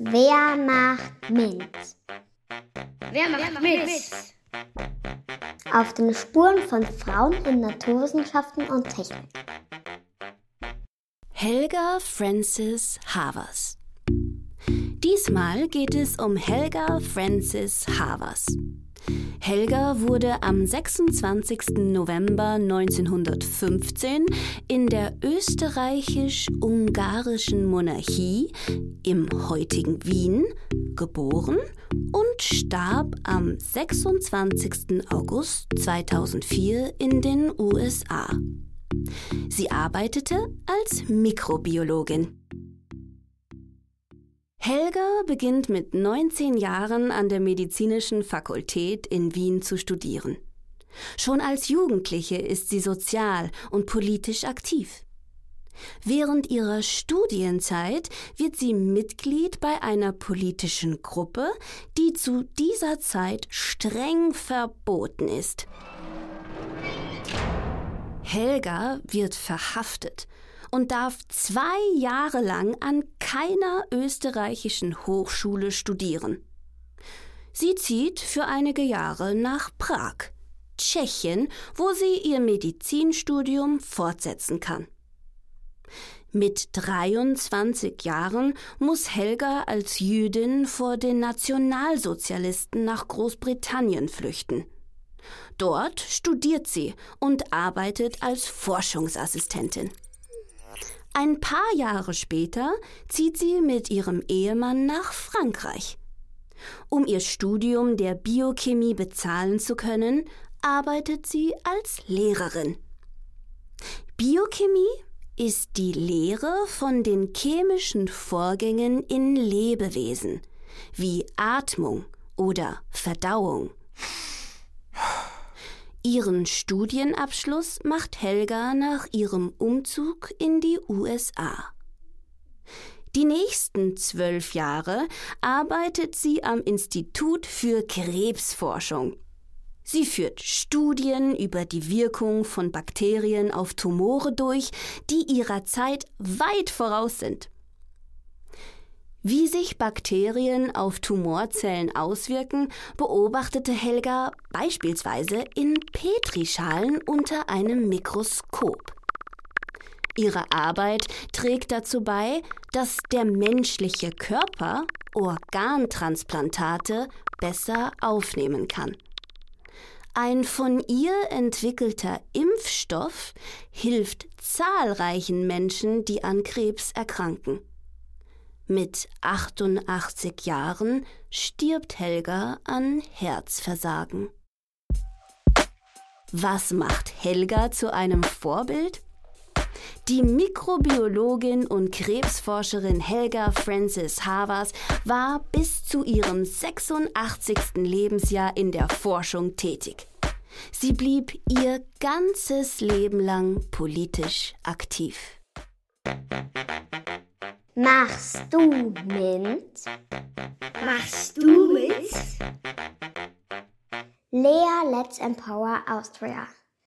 Wer macht mit? Wer macht mit? Auf den Spuren von Frauen in Naturwissenschaften und Technik. Helga Frances Havers. Diesmal geht es um Helga Frances Havers. Helga wurde am 26. November 1915 in der österreichisch-ungarischen Monarchie im heutigen Wien geboren und starb am 26. August 2004 in den USA. Sie arbeitete als Mikrobiologin. Helga beginnt mit 19 Jahren an der medizinischen Fakultät in Wien zu studieren. Schon als Jugendliche ist sie sozial und politisch aktiv. Während ihrer Studienzeit wird sie Mitglied bei einer politischen Gruppe, die zu dieser Zeit streng verboten ist. Helga wird verhaftet und darf zwei Jahre lang an keiner österreichischen Hochschule studieren. Sie zieht für einige Jahre nach Prag, Tschechien, wo sie ihr Medizinstudium fortsetzen kann. Mit 23 Jahren muss Helga als Jüdin vor den Nationalsozialisten nach Großbritannien flüchten. Dort studiert sie und arbeitet als Forschungsassistentin. Ein paar Jahre später zieht sie mit ihrem Ehemann nach Frankreich. Um ihr Studium der Biochemie bezahlen zu können, arbeitet sie als Lehrerin. Biochemie ist die Lehre von den chemischen Vorgängen in Lebewesen, wie Atmung oder Verdauung. Ihren Studienabschluss macht Helga nach ihrem Umzug in die USA. Die nächsten zwölf Jahre arbeitet sie am Institut für Krebsforschung. Sie führt Studien über die Wirkung von Bakterien auf Tumore durch, die ihrer Zeit weit voraus sind. Wie sich Bakterien auf Tumorzellen auswirken, beobachtete Helga beispielsweise in Petrischalen unter einem Mikroskop. Ihre Arbeit trägt dazu bei, dass der menschliche Körper Organtransplantate besser aufnehmen kann. Ein von ihr entwickelter Impfstoff hilft zahlreichen Menschen, die an Krebs erkranken. Mit 88 Jahren stirbt Helga an Herzversagen. Was macht Helga zu einem Vorbild? Die Mikrobiologin und Krebsforscherin Helga Frances Havers war bis zu ihrem 86. Lebensjahr in der Forschung tätig. Sie blieb ihr ganzes Leben lang politisch aktiv. Machst du mit? Machst du mit? Lea Let's Empower Austria.